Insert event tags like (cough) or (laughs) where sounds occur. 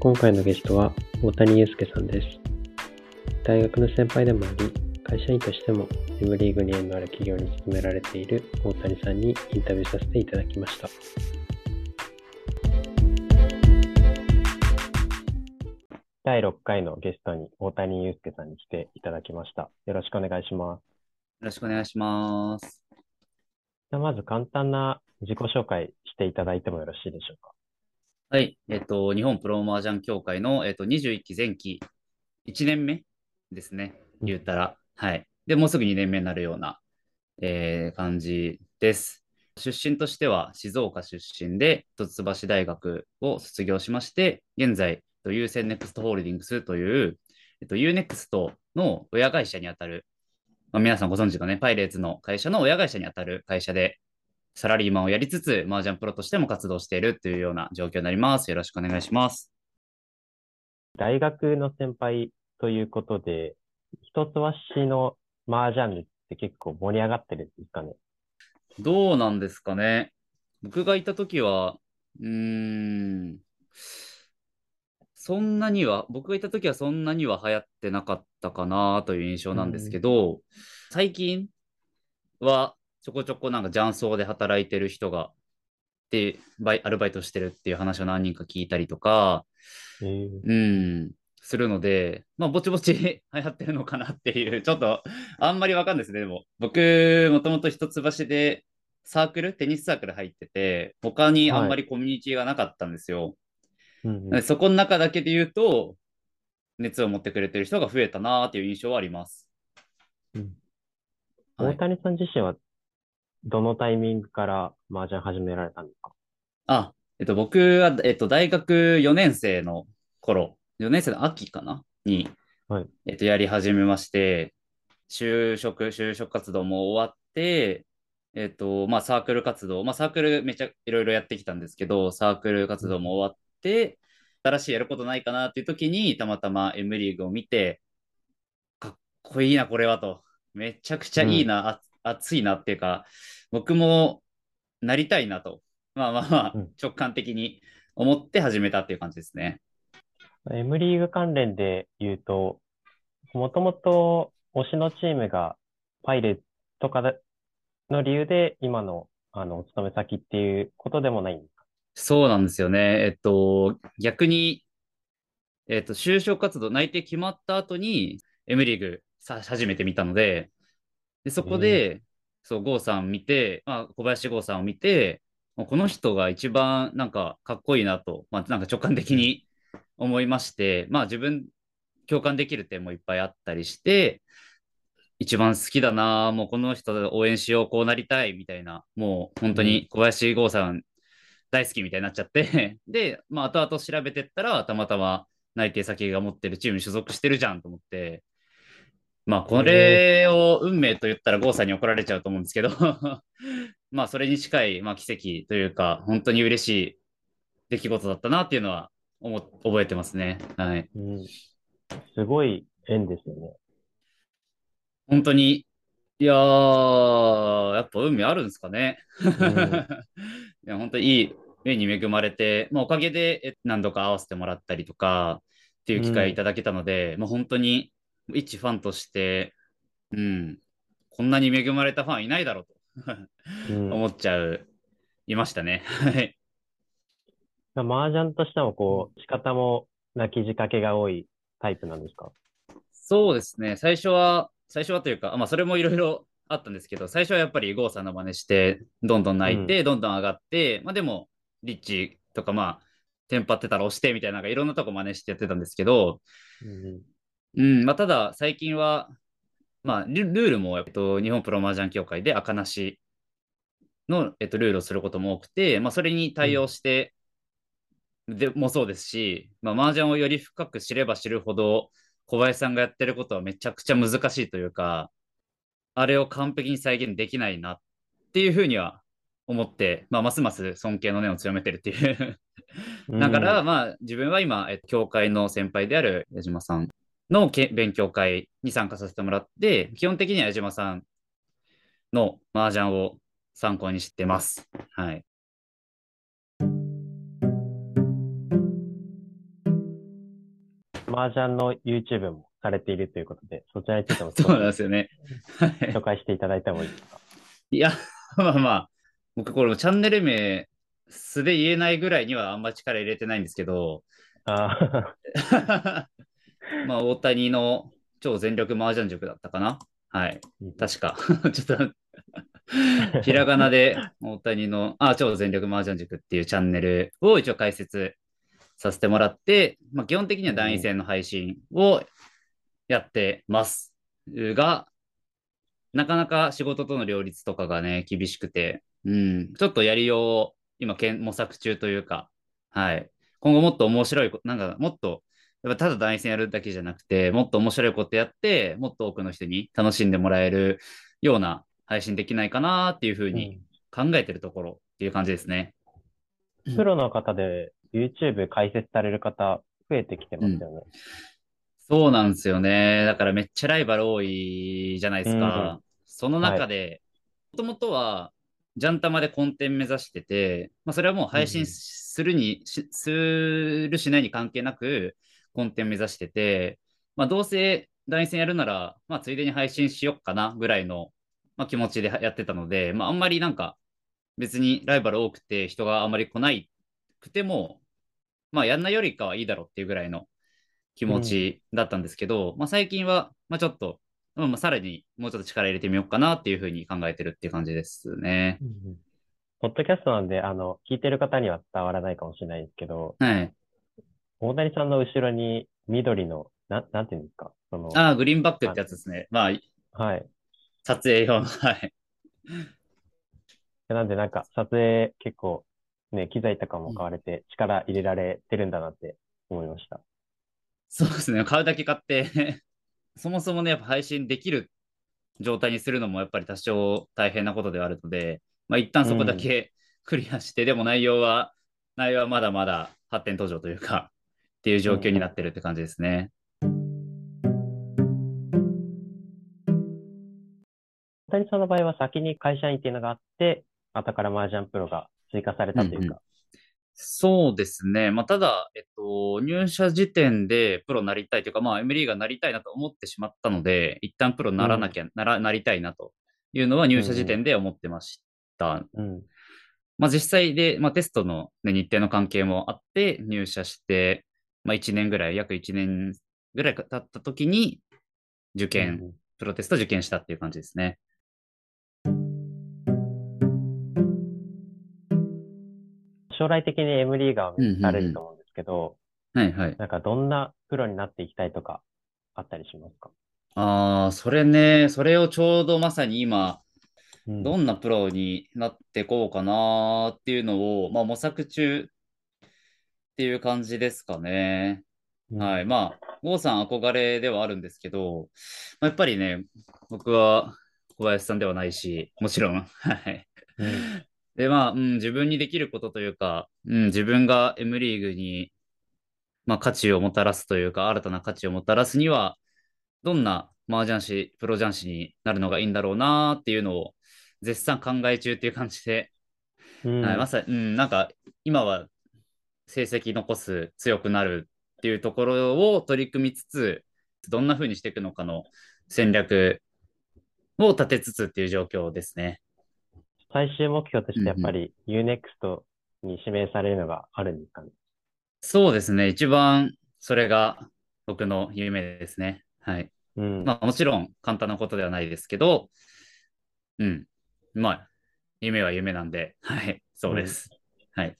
今回のゲストは大谷祐介さんです。大学の先輩でもあり、会社員としても M リーグに縁のある企業に勤められている大谷さんにインタビューさせていただきました。第6回のゲストに大谷祐介さんに来ていただきました。よろしくお願いします。よろしくお願いします。じゃあまず簡単な自己紹介していただいてもよろしいでしょうか？はい。えっと、日本プロ麻雀協会の、えっと、21期前期1年目ですね。言ったら。はい。で、もうすぐ2年目になるような、えー感じです。出身としては静岡出身で、一橋大学を卒業しまして、現在、えっと優先ネクストホールディングスという、えっと、UNEXT の親会社にあたる、まあ、皆さんご存知のね、パイレーツの会社の親会社にあたる会社で、サラリーマンをやりつつ、麻雀プロとしても活動しているというような状況になります。よろしくお願いします。大学の先輩ということで、一橋の麻雀って結構盛り上がってるんですかね？どうなんですかね？僕がいた時は、うーん、そんなには、僕がいた時はそんなには流行ってなかったかなという印象なんですけど、最近はちょこちょこなんか雀荘で働いてる人が、で、バイアルバイトしてるっていう話を何人か聞いたりとか、えーうん、するので、まあ、ぼちぼち (laughs) 流行ってるのかなっていう、ちょっと、あんまりわかんないですね。でも、僕、もともと一橋でサークル、テニスサークル入ってて、他にあんまりコミュニティがなかったんですよ。うんうんでそこの中だけで言うと、熱を持ってくれてる人が増えたなっていう印象はあります。うんはい大谷さん自身はどのタイミングから麻雀始められたんですか？あ、えっと、僕は、えっと、大学4年生の頃、4年生の秋かな？に、はい。えっと、やり始めまして、就職、就職活動も終わって、えっと、まあ、サークル活動、まあ、サークルめちゃいろいろやってきたんですけど、サークル活動も終わって、新しいやることないかなっていう時に、たまたま M リーグを見て、かっこいいな、これはと。めちゃくちゃいいな、あ熱いなっていうか、僕もなりたいなと。まあまあまあうん、直感的に思って始めたっていう感じですね。M リーグ関連で言うと、もともと推しのチームがパイレーツとかでの理由で今のあのお勤め先っていうことでもないんですか？そうなんですよね。えっと、逆に、えっと、就職活動、内定決まった後に、M リーグさ初めて見たので、でそこで、そう、郷さん見て、まあ、小林郷さんを見て、この人が一番なんかかっこいいなと、まあ、なんか直感的に思いまして、まあ自分、共感できる点もいっぱいあったりして、一番好きだな、もうこの人応援しよう、こうなりたいみたいな、もう本当に小林剛さん大好きみたいになっちゃって、(laughs) で、まあ後々調べてったら、たまたま内定先が持ってるチームに所属してるじゃんと思って、まあこれを運命と言ったら郷さんに怒られちゃうと思うんですけど、(laughs) まあそれに近い、まあ、奇跡というか、本当に嬉しい出来事だったなっていうのは思覚えてますね。はい。うん。すごい縁ですよね。本当に、いやー、やっぱ運命あるんですかね。(laughs) いや、本当にいい目に恵まれて、まあ、おかげでえ何度か会わせてもらったりとかっていう機会いただけたので、まあ、本当に一ファンとして、うん、こんなに恵まれたファンいないだろうとうん。思っちゃう、いましたね。はい。麻雀としてもこう、仕方も泣き仕掛けが多いタイプなんですか？そうですね。最初は、最初はというか、まあ、それもいろいろあったんですけど、最初はやっぱり郷さんの真似して、どんどん泣いて、どんどん上がって、まあ、でも、リッチとか、まあ、テンパってたら押してみたいな、なんかいろんなとこ真似してやってたんですけど、うんうん、まあ、ただ、最近は、まあ、ルルールも、えっと、日本プロ麻雀協会で赤なしの、えっと、ルールをすることも多くて、まあ、それに対応して、でもそうですし、まあ、麻雀をより深く知れば知るほど、小林さんがやってることはめちゃくちゃ難しいというか、あれを完璧に再現できないなっていうふうには思って、まあ、ますます尊敬の念を強めてるっていう。(laughs) うん。だから、まあ、自分は今、えっと、教会の先輩である矢島さんのけ勉強会に参加させてもらって、基本的には矢島さんの麻雀を参考にしてます。はい。麻雀の YouTube もされているということで、そちらについてもそうなんですよね。はい紹介していただいてもいいですか？いや、まあまあ、僕これチャンネル名素で言えないぐらいにはあんま力入れてないんですけど、あ (laughs) (laughs) まあ大谷の超全力麻雀塾だったかな？はい。確か。(laughs) ちょっと (laughs) ひらがなで大谷の、あ、超全力麻雀塾っていうチャンネルを一応解説させてもらって、まあ、基本的には団員戦の配信をやってますが、なかなか仕事との両立とかがね、厳しくて、うん、ちょっとやりようを今けん模索中というか、はい。今後もっと面白いこ、なんかもっと、やっぱただ団員戦やるだけじゃなくて、もっと面白いことやって、もっと多くの人に楽しんでもらえるような配信できないかなっていうふうに考えてるところっていう感じですね。うんプロの方で YouTube 解説される方増えてきてますよね。そうなんですよね。だからめっちゃライバル多いじゃないですか。その中で、もともとは、ジャンタマでコンテン目指してて、まあ、それはもう配信するに、しするしないに関係なく、コンテン目指してて、まあ、どうせ団員戦やるなら、まあ、ついでに配信しよっかなぐらいの、まあ、気持ちでやってたので、まあ、あんまりなんか、別にライバル多くて人があんまり来ないくても、まあ、やんないよりかはいいだろうっていうぐらいの気持ちだったんですけど、まあ、最近は、まあ、ちょっと、まあ、さらにもうちょっと力入れてみようかなっていうふうに考えてるっていう感じですね。ポッドキャストなんで、あの、聞いてる方には伝わらないかもしれないですけど、はい。大谷さんの後ろに緑の、な、なんていうんですか？その、ああ、グリーンバックってやつですね。まあ、はい。撮影用の、はい。なんでなんか撮影結構ね、機材とかも買われて力入れられてるんだなって思いました。そうですね。買うだけ買って (laughs) そもそもね、やっぱ配信できる状態にするのもやっぱり多少大変なことではあるので、まあ一旦そこだけクリアして、でも内容は、内容はまだまだ発展途上というか、っていう状況になってるって感じですね。大谷さんの場合は先に会社員っていうのがあって、後から麻雀プロが追加されたというか。うんうんそうですね。まあ、ただ、えっと、入社時点でプロなりたいというか、まあ、MLE がなりたいなと思ってしまったので、一旦プロならなきゃ、なら、なりたいなというのは入社時点で思ってました。うん。まあ、実際で、まあ、テストの、ね、日程の関係もあって、入社して、まあ、1年ぐらい、約1年ぐらい経った時に、受験、うんプロテスト受験したっていう感じですね。将来的に M リーガーを目指されると思うんですけど、はいはい。なんかどんなプロになっていきたいとかあったりしますか？ああ、それね、それをちょうどまさに今、うんどんなプロになっていこうかなっていうのを、まあ、模索中っていう感じですかね。うんはい。まあ、郷さん憧れではあるんですけど、まあ、やっぱりね、僕は小林さんではないし、もちろん。(laughs) はい。うんで、まあ、うん、自分にできることというか、うん、自分が M リーグに、まあ、価値をもたらすというか、新たな価値をもたらすには、どんな麻雀師、プロ雀士になるのがいいんだろうなっていうのを、絶賛考え中っていう感じで、うんはい、まさに、うん、なんか、今は成績残す、強くなるっていうところを取り組みつつ、どんな風にしていくのかの戦略を立てつつっていう状況ですね。最終目標としてやっぱり UNEXT に指名されるのがあるんですかね？そうですね。一番それが僕の夢ですね。はい。うん。まあもちろん簡単なことではないですけど、うん。まあ、夢は夢なんで、はい。そうです。はい。